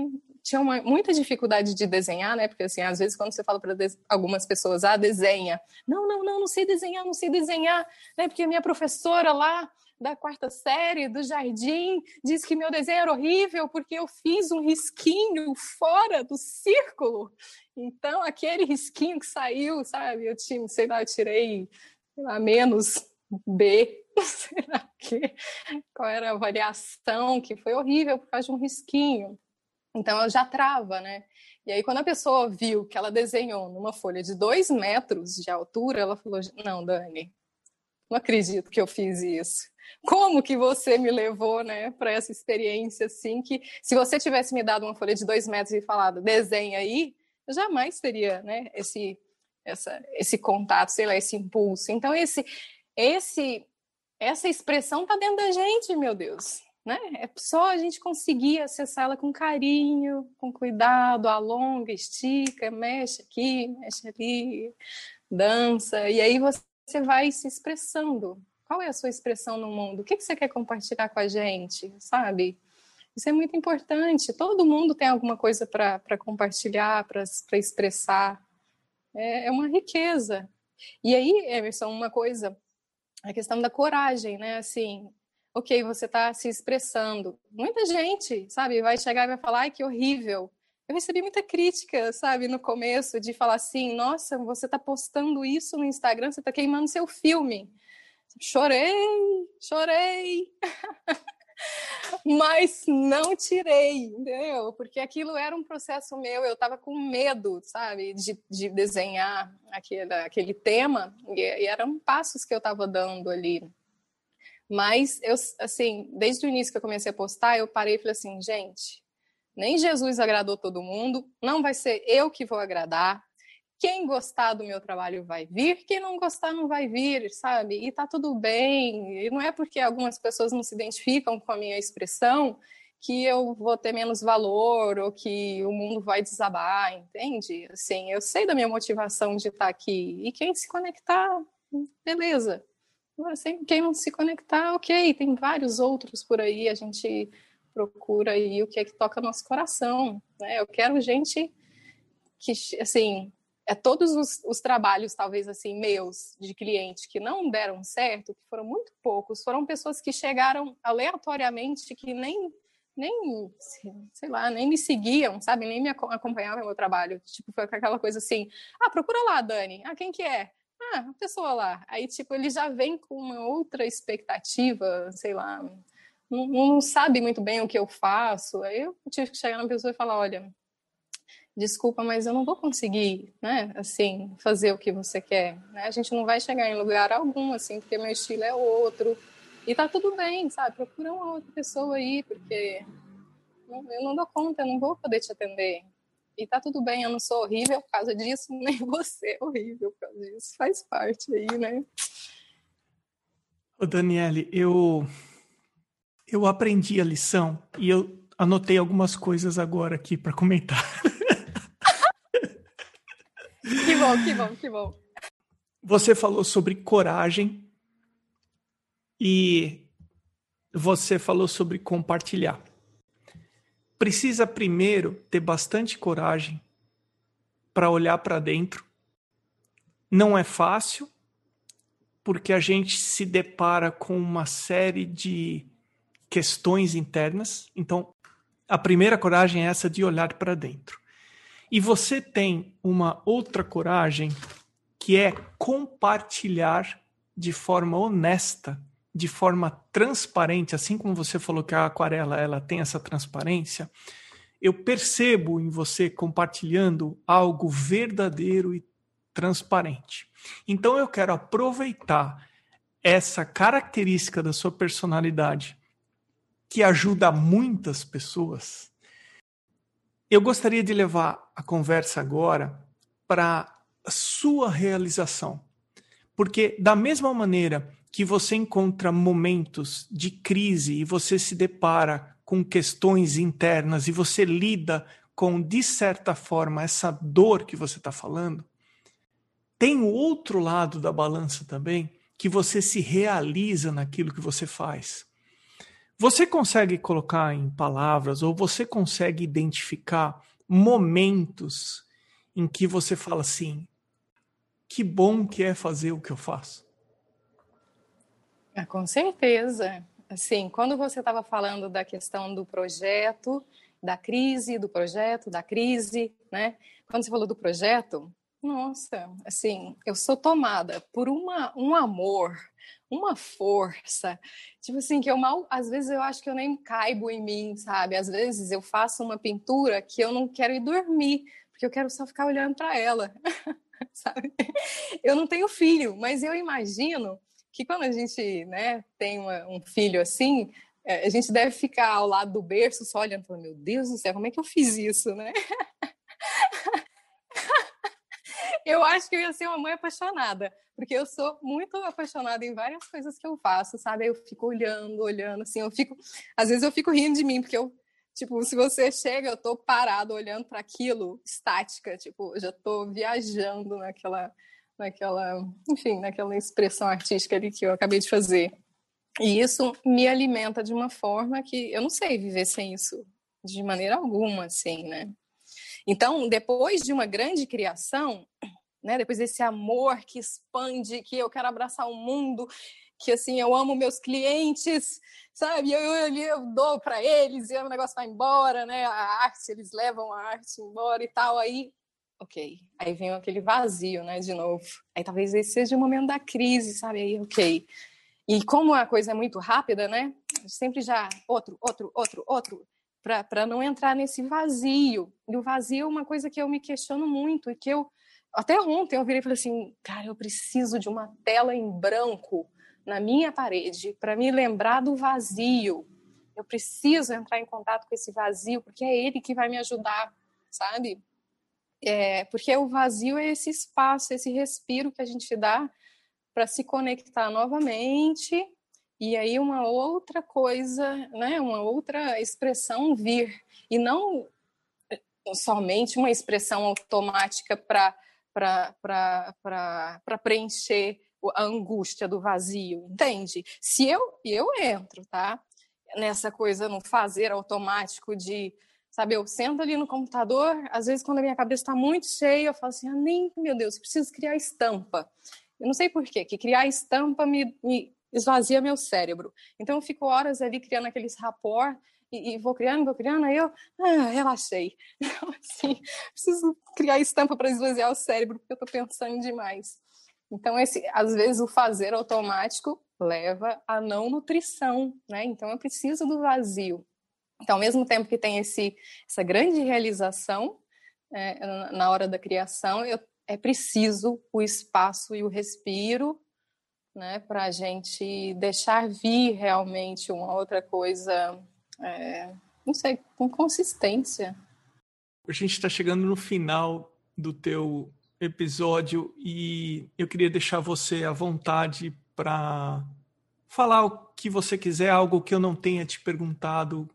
tinham uma, muita dificuldade de desenhar, né? Porque, assim, às vezes, quando você fala para algumas pessoas, ah, desenha. Não, não, não, não sei desenhar, não sei desenhar, né? Porque a minha professora lá da quarta série do jardim diz que meu desenho era horrível porque eu fiz um risquinho fora do círculo. Então, aquele risquinho que saiu, sabe? Eu tinha, sei lá, eu tirei lá, menos B, sei lá que, qual era a variação, que foi horrível por causa de um risquinho. Então, ela já trava, né? E aí, quando a pessoa viu que ela desenhou numa folha de dois metros de altura, ela falou: Não, Dani, não acredito que eu fiz isso como que você me levou, né, para essa experiência assim que se você tivesse me dado uma folha de dois metros e falado desenha aí, eu jamais teria, né, esse essa, esse contato, sei lá, esse impulso. Então esse esse essa expressão tá dentro da gente, meu Deus, né? É só a gente conseguir acessar ela com carinho, com cuidado, alonga, estica, mexe aqui, mexe ali, dança, e aí você vai se expressando, qual é a sua expressão no mundo? O que, você quer compartilhar com a gente, sabe? Isso é muito importante. Todo mundo tem alguma coisa para compartilhar, para expressar. É, é uma riqueza. E aí, Emerson, uma coisa, a questão da coragem, né? Assim, ok, você está se expressando. Muita gente, sabe, vai chegar e vai falar, ai, que horrível. Eu recebi muita crítica, sabe, no começo, de falar assim, nossa, você está postando isso no Instagram, você está queimando seu filme chorei, chorei. Mas não tirei, entendeu? Porque aquilo era um processo meu, eu estava com medo, sabe, de, de desenhar aquele, aquele tema, e, e eram passos que eu estava dando ali. Mas eu, assim, desde o início que eu comecei a postar, eu parei e falei assim, gente, nem Jesus agradou todo mundo, não vai ser eu que vou agradar. Quem gostar do meu trabalho vai vir, quem não gostar não vai vir, sabe? E tá tudo bem. E não é porque algumas pessoas não se identificam com a minha expressão que eu vou ter menos valor ou que o mundo vai desabar, entende? Assim, eu sei da minha motivação de estar aqui e quem se conectar, beleza. Assim, quem não se conectar, ok. Tem vários outros por aí. A gente procura aí o que é que toca nosso coração, né? Eu quero gente que, assim, é todos os, os, trabalhos, talvez assim, meus, de cliente, que não deram certo, que foram muito poucos, foram pessoas que chegaram aleatoriamente, que nem, nem sei lá, nem me seguiam, sabe? Nem me acompanhavam no meu trabalho. Tipo, foi aquela coisa assim, ah, procura lá, Dani. Ah, quem que é? ah, a pessoa lá. Aí, tipo, ele já vem com uma outra expectativa, sei lá, não, sabe muito bem o que eu faço. Aí eu tive que chegar na pessoa e falar, olha, desculpa, mas eu não vou conseguir, né, assim, fazer o que você quer, né? A gente não vai chegar em lugar algum, assim, porque meu estilo é outro. E tá tudo bem, sabe? Procura uma outra pessoa aí, porque eu não dou conta, eu não vou poder te atender. E tá tudo bem, eu não sou horrível por causa disso, nem você é horrível por causa disso. Faz parte aí, né? Ô Daniele, eu eu aprendi a lição e eu anotei algumas coisas agora aqui para comentar. que bom, que bom, que bom. Você falou sobre coragem e você falou sobre compartilhar precisa primeiro ter bastante coragem para olhar para dentro. Não é fácil, porque a gente se depara com uma série de questões internas. Então, a primeira coragem é essa de olhar para dentro. E você tem uma outra coragem que é compartilhar de forma honesta de forma transparente, assim como você falou que a aquarela ela tem essa transparência, eu percebo em você compartilhando algo verdadeiro e transparente. Então eu quero aproveitar essa característica da sua personalidade que ajuda muitas pessoas. Eu gostaria de levar a conversa agora para a sua realização. Porque da mesma maneira que você encontra momentos de crise e você se depara com questões internas e você lida com, de certa forma, essa dor que você está falando, tem o outro lado da balança também, que você se realiza naquilo que você faz. Você consegue colocar em palavras ou você consegue identificar momentos em que você fala assim: que bom que é fazer o que eu faço? Ah, com certeza. Assim, quando você estava falando da questão do projeto, da crise, do projeto, da crise, né? Quando você falou do projeto, nossa, assim, eu sou tomada por uma, um amor, uma força, tipo assim, que eu mal, às vezes eu acho que eu nem caibo em mim, sabe? Às vezes eu faço uma pintura que eu não quero ir dormir, porque eu quero só ficar olhando para ela, sabe? Eu não tenho filho, mas eu imagino que quando a gente né, tem uma, um filho assim, é, a gente deve ficar ao lado do berço só olhando, falando, meu Deus do céu, como é que eu fiz isso, né? eu acho que eu ia ser uma mãe apaixonada, porque eu sou muito apaixonada em várias coisas que eu faço, sabe? Eu fico olhando, olhando, assim, eu fico, às vezes eu fico rindo de mim, porque eu, tipo, se você chega, eu tô parado olhando para aquilo, estática, tipo, eu já tô viajando naquela naquela, enfim, naquela expressão artística ali que eu acabei de fazer. E isso me alimenta de uma forma que eu não sei viver sem isso de maneira alguma, assim, né? Então, depois de uma grande criação, né, depois desse amor que expande, que eu quero abraçar o mundo, que assim eu amo meus clientes, sabe? Eu, eu, eu dou para eles e o negócio vai embora, né? A arte, eles levam a arte embora e tal. Aí ok. Aí vem aquele vazio, né, de novo. Aí talvez esse seja o momento da crise, sabe? Aí, ok. E como a coisa é muito rápida, né? Sempre já outro, outro, outro, outro, para não entrar nesse vazio. E o vazio é uma coisa que eu me questiono muito e que eu até ontem eu virei e falei assim, cara, eu preciso de uma tela em branco na minha parede para me lembrar do vazio. Eu preciso entrar em contato com esse vazio, porque é ele que vai me ajudar, sabe? É, porque o vazio é esse espaço, esse respiro que a gente dá para se conectar novamente e aí uma outra coisa, né, uma outra expressão vir e não somente uma expressão automática para preencher a angústia do vazio, entende? Se eu eu entro, tá? Nessa coisa no fazer automático de, sabe, eu sento ali no computador, às vezes quando a minha cabeça está muito cheia, eu falo assim, ah, nem, meu Deus, preciso criar estampa. Eu não sei por quê, que criar estampa me, me esvazia meu cérebro. Então eu fico horas ali criando aqueles rapport e, e, vou criando, vou criando, aí eu ah, relaxei. Então, assim, preciso criar estampa para esvaziar o cérebro, porque eu estou pensando demais. Então, esse, às vezes, o fazer automático leva a não nutrição, né? Então, eu preciso do vazio. Então, ao mesmo tempo que tem esse, essa grande realização é, na hora da criação, eu, é preciso o espaço e o respiro né, para a gente deixar vir realmente uma outra coisa, é, não sei, com consistência. A gente está chegando no final do teu episódio e eu queria deixar você à vontade para falar o que você quiser, algo que eu não tenha te perguntado.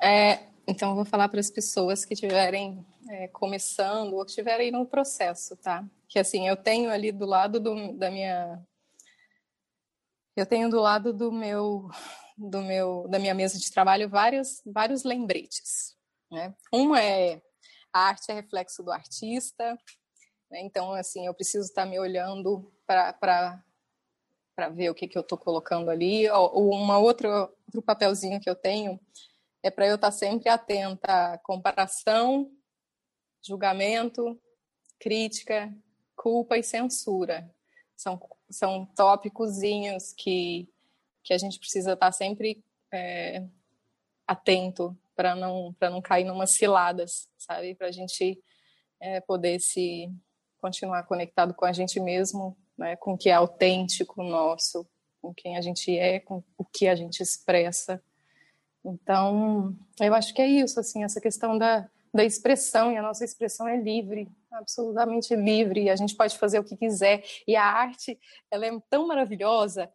É, então eu vou falar para as pessoas que estiverem é, começando ou que estiverem no processo, tá? Que assim, eu tenho ali do lado do, da minha eu tenho do lado do meu, do meu, da minha mesa de trabalho vários, vários lembretes. Né? Um é a arte é reflexo do artista, né? então assim eu preciso estar me olhando para para ver o que, que eu estou colocando ali. Ou uma outra outro papelzinho que eu tenho é para eu estar sempre atenta à comparação, julgamento, crítica, culpa e censura. São são tópicozinhos que, que a gente precisa estar sempre é, atento para não, não cair numas ciladas, sabe? Para a gente é, poder se continuar conectado com a gente mesmo, né? com o que é autêntico nosso, com quem a gente é, com o que a gente expressa. Então, eu acho que é isso, assim, essa questão da, da expressão, e a nossa expressão é livre, absolutamente livre, a gente pode fazer o que quiser. E a arte, ela é tão maravilhosa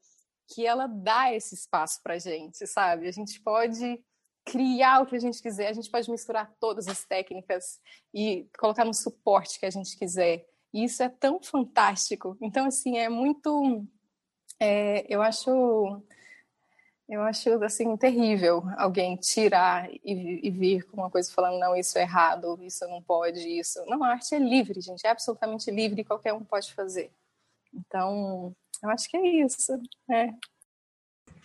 que ela dá esse espaço para gente, sabe? A gente pode criar o que a gente quiser, a gente pode misturar todas as técnicas e colocar no suporte que a gente quiser. E isso é tão fantástico. Então, assim, é muito. É, eu acho eu acho assim terrível alguém tirar e, e, vir com uma coisa falando não isso é errado, isso não pode, isso. Não, a arte é livre, gente, é absolutamente livre qualquer um pode fazer. Então, eu acho que é isso. É.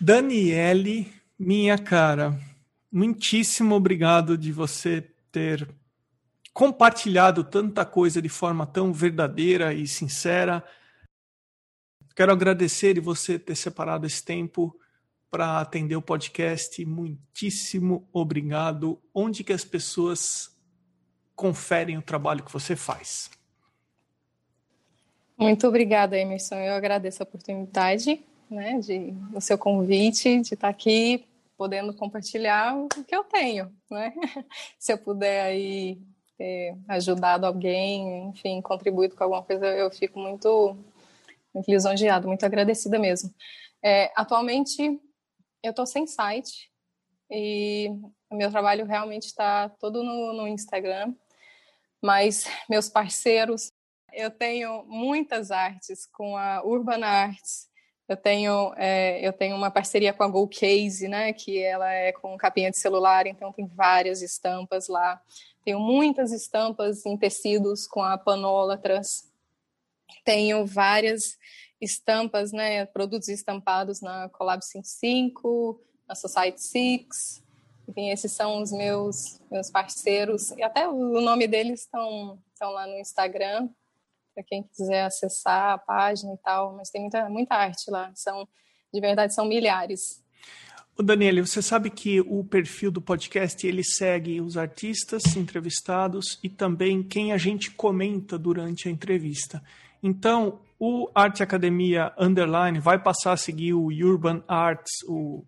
Daniele, minha cara, muitíssimo obrigado de você ter compartilhado tanta coisa de forma tão verdadeira e sincera. Quero agradecer de você ter separado esse tempo para atender o podcast. Muitíssimo obrigado. Onde que as pessoas conferem o trabalho que você faz? Muito obrigada, Emerson. Eu agradeço a oportunidade, né, de o seu convite, de estar aqui podendo compartilhar o que eu tenho, né? Se eu puder aí ter ajudado alguém, enfim, contribuído com alguma coisa, eu fico muito, muito lisonjeado, muito agradecida mesmo. É, atualmente eu estou sem site e o meu trabalho realmente está todo no, no Instagram, mas meus parceiros, eu tenho muitas artes com a Urban Arts, eu tenho, é, eu tenho uma parceria com a Go Case, né, que ela é com capinha de celular, então tem várias estampas lá. Tenho muitas estampas em tecidos com a Panólatras. Tenho várias estampas, né, produtos estampados na Collab 55, na Society 6. Enfim, esses são os meus meus parceiros e até o nome deles estão estão lá no Instagram para quem quiser acessar a página e tal, mas tem muita muita arte lá. São de verdade são milhares. O Daniele, você sabe que o perfil do podcast ele segue os artistas entrevistados e também quem a gente comenta durante a entrevista. Então, o Arte Academia Underline vai passar a seguir o Urban Arts, o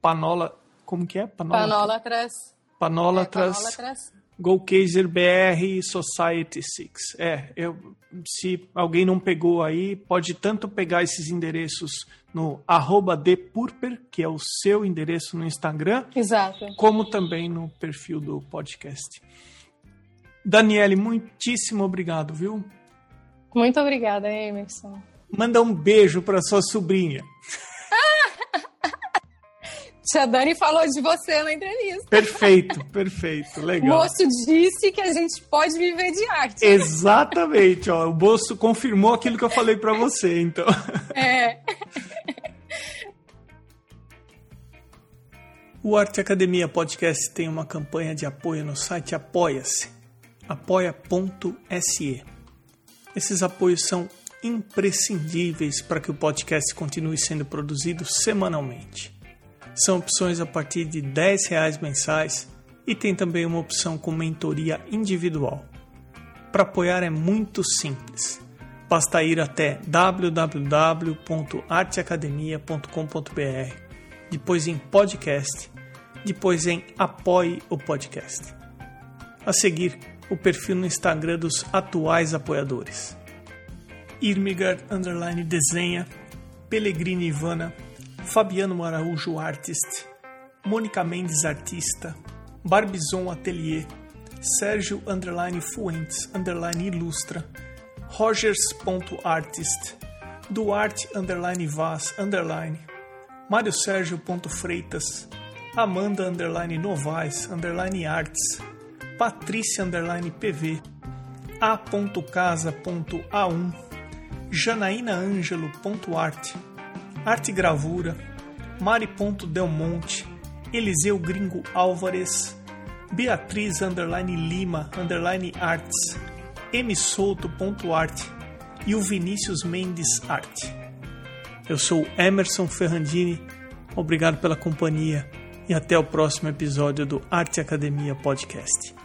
Panola. Como que é? Panola, Panola Trans. Panola, é, Panola GoCaser BR Society 6. É, eu, se alguém não pegou aí, pode tanto pegar esses endereços no arroba Purper, que é o seu endereço no Instagram. Exato. Como também no perfil do podcast. Daniele, muitíssimo obrigado, viu? Muito obrigada, Emerson. Manda um beijo para sua sobrinha. Tia Dani falou de você na entrevista. Perfeito, perfeito, legal. O moço disse que a gente pode viver de arte. Exatamente, ó, o moço confirmou aquilo que eu falei para você, então. É. O Arte Academia Podcast tem uma campanha de apoio no site Apoia-se, apoia.se. Esses apoios são imprescindíveis para que o podcast continue sendo produzido semanalmente. São opções a partir de R$ reais mensais e tem também uma opção com mentoria individual. Para apoiar é muito simples. Basta ir até www.arteacademia.com.br, depois em podcast, depois em apoie o podcast. A seguir, o perfil no Instagram dos atuais apoiadores. Irmigard Desenha, Pellegrini Ivana, Fabiano Araújo Artist, Mônica Mendes Artista, Barbizon Atelier, Sérgio Underline Fuentes Underline Ilustra, Rogers.artist, Duarte Underline Vaz Underline, Mário Sérgio Freitas, Amanda Underline Novaes Underline Arts, Patrícia Underline PV, A.casa.a1, Janaína Ângelo.arte, Arte Gravura, Mari.delmonte, Eliseu Gringo Álvares, Beatriz Underline Lima Underline Arts, msouto.arte e o Vinícius Mendes Arte. Eu sou Emerson Ferrandini, obrigado pela companhia e até o próximo episódio do Arte Academia Podcast.